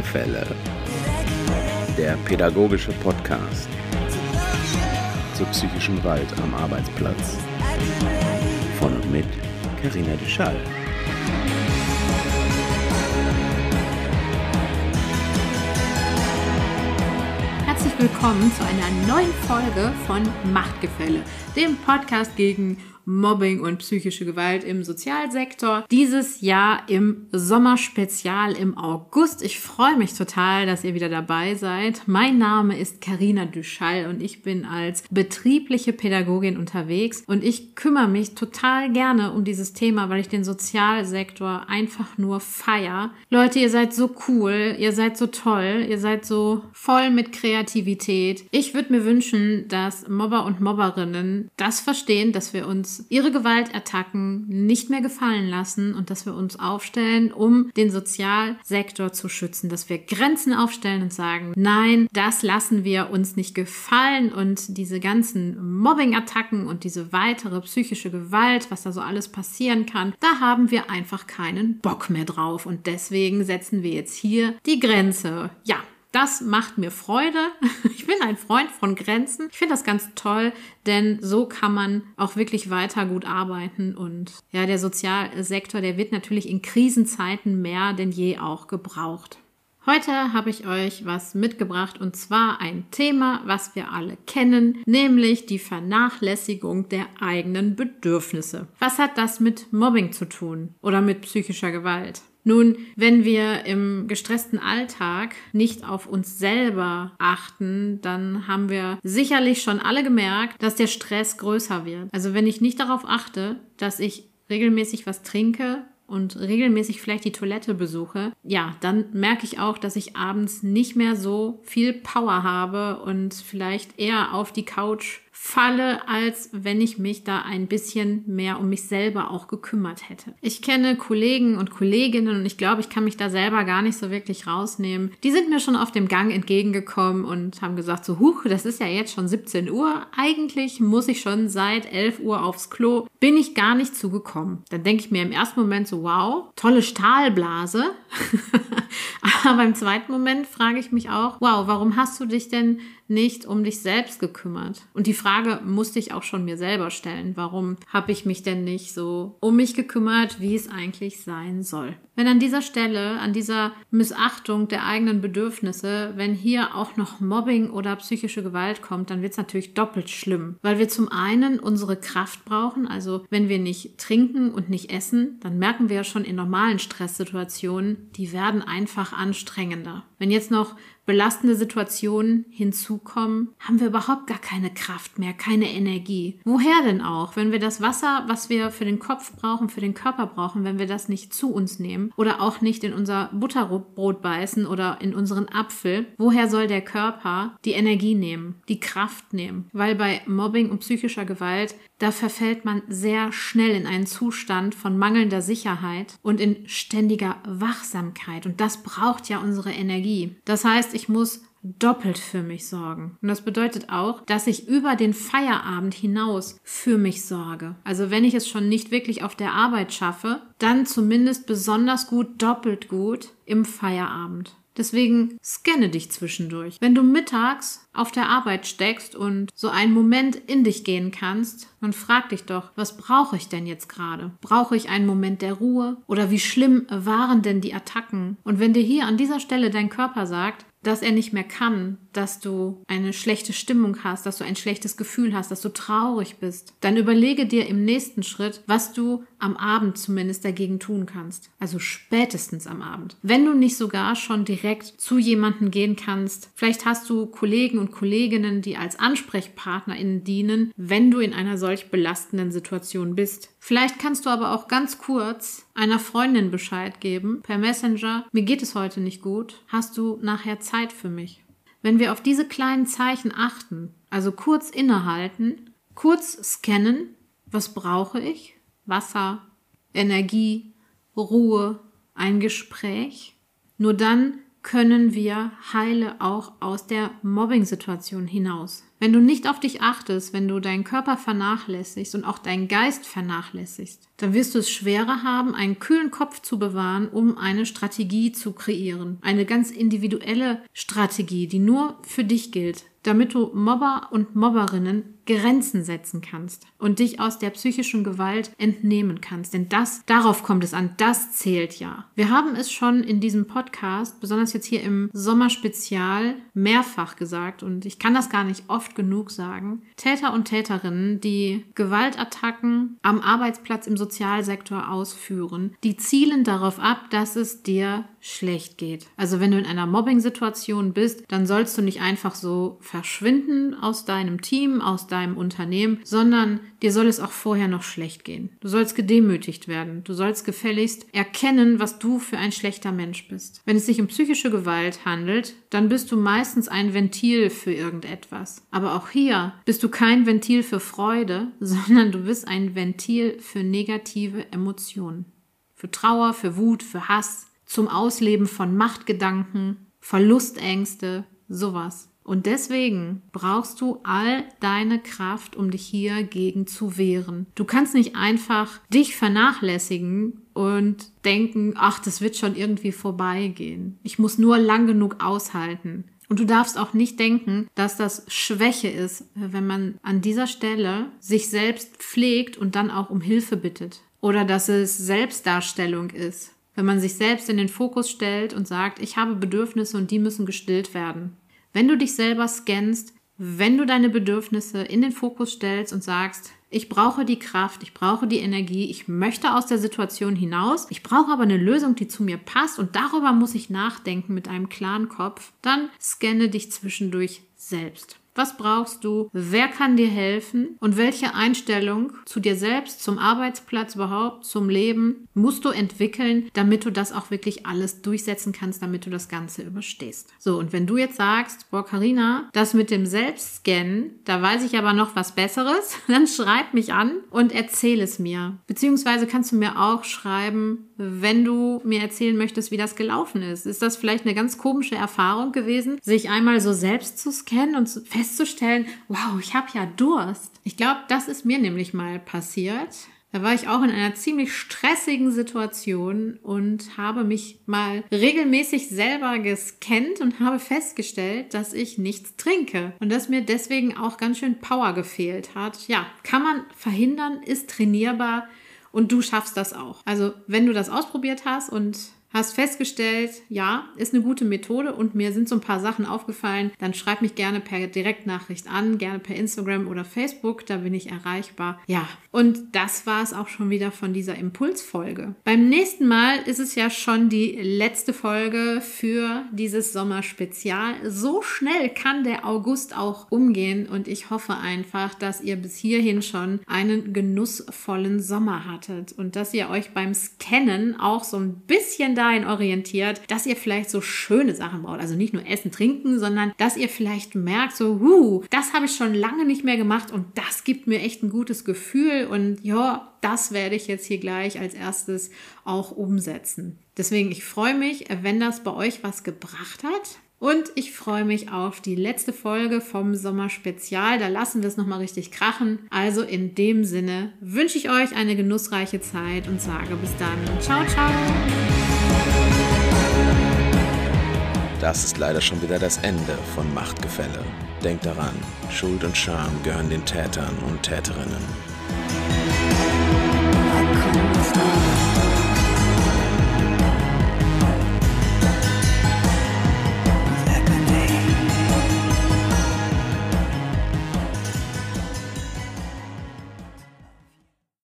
Machtgefälle. Der pädagogische Podcast zur psychischen Gewalt am Arbeitsplatz. Von und mit Carina Duschall. Herzlich willkommen zu einer neuen Folge von Machtgefälle, dem Podcast gegen Mobbing und psychische Gewalt im Sozialsektor. Dieses Jahr im Sommerspezial im August. Ich freue mich total, dass ihr wieder dabei seid. Mein Name ist Karina Duschall und ich bin als betriebliche Pädagogin unterwegs und ich kümmere mich total gerne um dieses Thema, weil ich den Sozialsektor einfach nur feier. Leute, ihr seid so cool, ihr seid so toll, ihr seid so voll mit Kreativität. Ich würde mir wünschen, dass Mobber und Mobberinnen das verstehen, dass wir uns ihre Gewaltattacken nicht mehr gefallen lassen und dass wir uns aufstellen, um den Sozialsektor zu schützen, dass wir Grenzen aufstellen und sagen, nein, das lassen wir uns nicht gefallen und diese ganzen Mobbing-Attacken und diese weitere psychische Gewalt, was da so alles passieren kann, da haben wir einfach keinen Bock mehr drauf und deswegen setzen wir jetzt hier die Grenze. Ja, das macht mir Freude. Ich bin ein Freund von Grenzen. Ich finde das ganz toll, denn so kann man auch wirklich weiter gut arbeiten. Und ja, der Sozialsektor, der wird natürlich in Krisenzeiten mehr denn je auch gebraucht. Heute habe ich euch was mitgebracht und zwar ein Thema, was wir alle kennen, nämlich die Vernachlässigung der eigenen Bedürfnisse. Was hat das mit Mobbing zu tun oder mit psychischer Gewalt? Nun, wenn wir im gestressten Alltag nicht auf uns selber achten, dann haben wir sicherlich schon alle gemerkt, dass der Stress größer wird. Also wenn ich nicht darauf achte, dass ich regelmäßig was trinke, und regelmäßig vielleicht die Toilette besuche, ja, dann merke ich auch, dass ich abends nicht mehr so viel Power habe und vielleicht eher auf die Couch falle, als wenn ich mich da ein bisschen mehr um mich selber auch gekümmert hätte. Ich kenne Kollegen und Kolleginnen und ich glaube, ich kann mich da selber gar nicht so wirklich rausnehmen. Die sind mir schon auf dem Gang entgegengekommen und haben gesagt, so, huch, das ist ja jetzt schon 17 Uhr. Eigentlich muss ich schon seit 11 Uhr aufs Klo. Bin ich gar nicht zugekommen. Dann denke ich mir im ersten Moment so, wow, tolle Stahlblase. Aber im zweiten Moment frage ich mich auch, wow, warum hast du dich denn nicht um dich selbst gekümmert? Und die Frage musste ich auch schon mir selber stellen. Warum habe ich mich denn nicht so um mich gekümmert, wie es eigentlich sein soll? Wenn an dieser Stelle, an dieser Missachtung der eigenen Bedürfnisse, wenn hier auch noch Mobbing oder psychische Gewalt kommt, dann wird es natürlich doppelt schlimm, weil wir zum einen unsere Kraft brauchen, also wenn wir nicht trinken und nicht essen, dann merken wir ja schon in normalen Stresssituationen, die werden einfach anstrengender. Wenn jetzt noch belastende Situationen hinzukommen, haben wir überhaupt gar keine Kraft mehr, keine Energie. Woher denn auch? Wenn wir das Wasser, was wir für den Kopf brauchen, für den Körper brauchen, wenn wir das nicht zu uns nehmen oder auch nicht in unser Butterbrot beißen oder in unseren Apfel, woher soll der Körper die Energie nehmen, die Kraft nehmen? Weil bei Mobbing und psychischer Gewalt da verfällt man sehr schnell in einen Zustand von mangelnder Sicherheit und in ständiger Wachsamkeit. Und das braucht ja unsere Energie. Das heißt, ich muss doppelt für mich sorgen. Und das bedeutet auch, dass ich über den Feierabend hinaus für mich sorge. Also wenn ich es schon nicht wirklich auf der Arbeit schaffe, dann zumindest besonders gut, doppelt gut im Feierabend. Deswegen scanne dich zwischendurch. Wenn du mittags auf der Arbeit steckst und so einen Moment in dich gehen kannst, dann frag dich doch, was brauche ich denn jetzt gerade? Brauche ich einen Moment der Ruhe? Oder wie schlimm waren denn die Attacken? Und wenn dir hier an dieser Stelle dein Körper sagt, dass er nicht mehr kann, dass du eine schlechte Stimmung hast, dass du ein schlechtes Gefühl hast, dass du traurig bist, dann überlege dir im nächsten Schritt, was du am Abend zumindest dagegen tun kannst. Also spätestens am Abend. Wenn du nicht sogar schon direkt zu jemanden gehen kannst, vielleicht hast du Kollegen und Kolleginnen, die als AnsprechpartnerInnen dienen, wenn du in einer solch belastenden Situation bist. Vielleicht kannst du aber auch ganz kurz einer Freundin Bescheid geben per Messenger. Mir geht es heute nicht gut. Hast du nachher Zeit für mich? Wenn wir auf diese kleinen Zeichen achten, also kurz innehalten, kurz scannen, was brauche ich? Wasser, Energie, Ruhe, ein Gespräch. Nur dann können wir heile auch aus der Mobbing-Situation hinaus. Wenn du nicht auf dich achtest, wenn du deinen Körper vernachlässigst und auch deinen Geist vernachlässigst, dann wirst du es schwerer haben, einen kühlen Kopf zu bewahren, um eine Strategie zu kreieren. Eine ganz individuelle Strategie, die nur für dich gilt damit du Mobber und Mobberinnen Grenzen setzen kannst und dich aus der psychischen Gewalt entnehmen kannst. Denn das, darauf kommt es an, das zählt ja. Wir haben es schon in diesem Podcast, besonders jetzt hier im Sommerspezial, mehrfach gesagt und ich kann das gar nicht oft genug sagen. Täter und Täterinnen, die Gewaltattacken am Arbeitsplatz im Sozialsektor ausführen, die zielen darauf ab, dass es dir schlecht geht. Also wenn du in einer Mobbing-Situation bist, dann sollst du nicht einfach so verschwinden aus deinem Team, aus deinem Unternehmen, sondern dir soll es auch vorher noch schlecht gehen. Du sollst gedemütigt werden. Du sollst gefälligst erkennen, was du für ein schlechter Mensch bist. Wenn es sich um psychische Gewalt handelt, dann bist du meistens ein Ventil für irgendetwas. Aber auch hier bist du kein Ventil für Freude, sondern du bist ein Ventil für negative Emotionen. Für Trauer, für Wut, für Hass, zum Ausleben von Machtgedanken, Verlustängste, sowas. Und deswegen brauchst du all deine Kraft, um dich hier gegen zu wehren. Du kannst nicht einfach dich vernachlässigen und denken, ach, das wird schon irgendwie vorbeigehen. Ich muss nur lang genug aushalten. Und du darfst auch nicht denken, dass das Schwäche ist, wenn man an dieser Stelle sich selbst pflegt und dann auch um Hilfe bittet. Oder dass es Selbstdarstellung ist, wenn man sich selbst in den Fokus stellt und sagt, ich habe Bedürfnisse und die müssen gestillt werden. Wenn du dich selber scannst, wenn du deine Bedürfnisse in den Fokus stellst und sagst, ich brauche die Kraft, ich brauche die Energie, ich möchte aus der Situation hinaus, ich brauche aber eine Lösung, die zu mir passt und darüber muss ich nachdenken mit einem klaren Kopf, dann scanne dich zwischendurch selbst. Was brauchst du? Wer kann dir helfen? Und welche Einstellung zu dir selbst, zum Arbeitsplatz überhaupt, zum Leben musst du entwickeln, damit du das auch wirklich alles durchsetzen kannst, damit du das Ganze überstehst. So, und wenn du jetzt sagst, boah, Carina, das mit dem Selbstscannen, da weiß ich aber noch was Besseres, dann schreib mich an und erzähl es mir. Beziehungsweise kannst du mir auch schreiben, wenn du mir erzählen möchtest, wie das gelaufen ist. Ist das vielleicht eine ganz komische Erfahrung gewesen, sich einmal so selbst zu scannen und festzustellen, wow, ich habe ja Durst. Ich glaube, das ist mir nämlich mal passiert. Da war ich auch in einer ziemlich stressigen Situation und habe mich mal regelmäßig selber gescannt und habe festgestellt, dass ich nichts trinke und dass mir deswegen auch ganz schön Power gefehlt hat. Ja, kann man verhindern, ist trainierbar und du schaffst das auch. Also, wenn du das ausprobiert hast und hast festgestellt, ja, ist eine gute Methode und mir sind so ein paar Sachen aufgefallen, dann schreib mich gerne per Direktnachricht an, gerne per Instagram oder Facebook, da bin ich erreichbar. Ja, und das war es auch schon wieder von dieser Impulsfolge. Beim nächsten Mal ist es ja schon die letzte Folge für dieses Sommerspezial. So schnell kann der August auch umgehen und ich hoffe einfach, dass ihr bis hierhin schon einen genussvollen Sommer hattet und dass ihr euch beim Scannen auch so ein bisschen dahin orientiert, dass ihr vielleicht so schöne Sachen braucht. Also nicht nur Essen, Trinken, sondern dass ihr vielleicht merkt, so, huh, das habe ich schon lange nicht mehr gemacht und das gibt mir echt ein gutes Gefühl und ja, das werde ich jetzt hier gleich als erstes auch umsetzen. Deswegen, ich freue mich, wenn das bei euch was gebracht hat. Und ich freue mich auf die letzte Folge vom Sommerspezial. Da lassen wir es nochmal richtig krachen. Also in dem Sinne wünsche ich euch eine genussreiche Zeit und sage bis dann. Ciao, ciao. Das ist leider schon wieder das Ende von Machtgefälle. Denkt daran, Schuld und Scham gehören den Tätern und Täterinnen.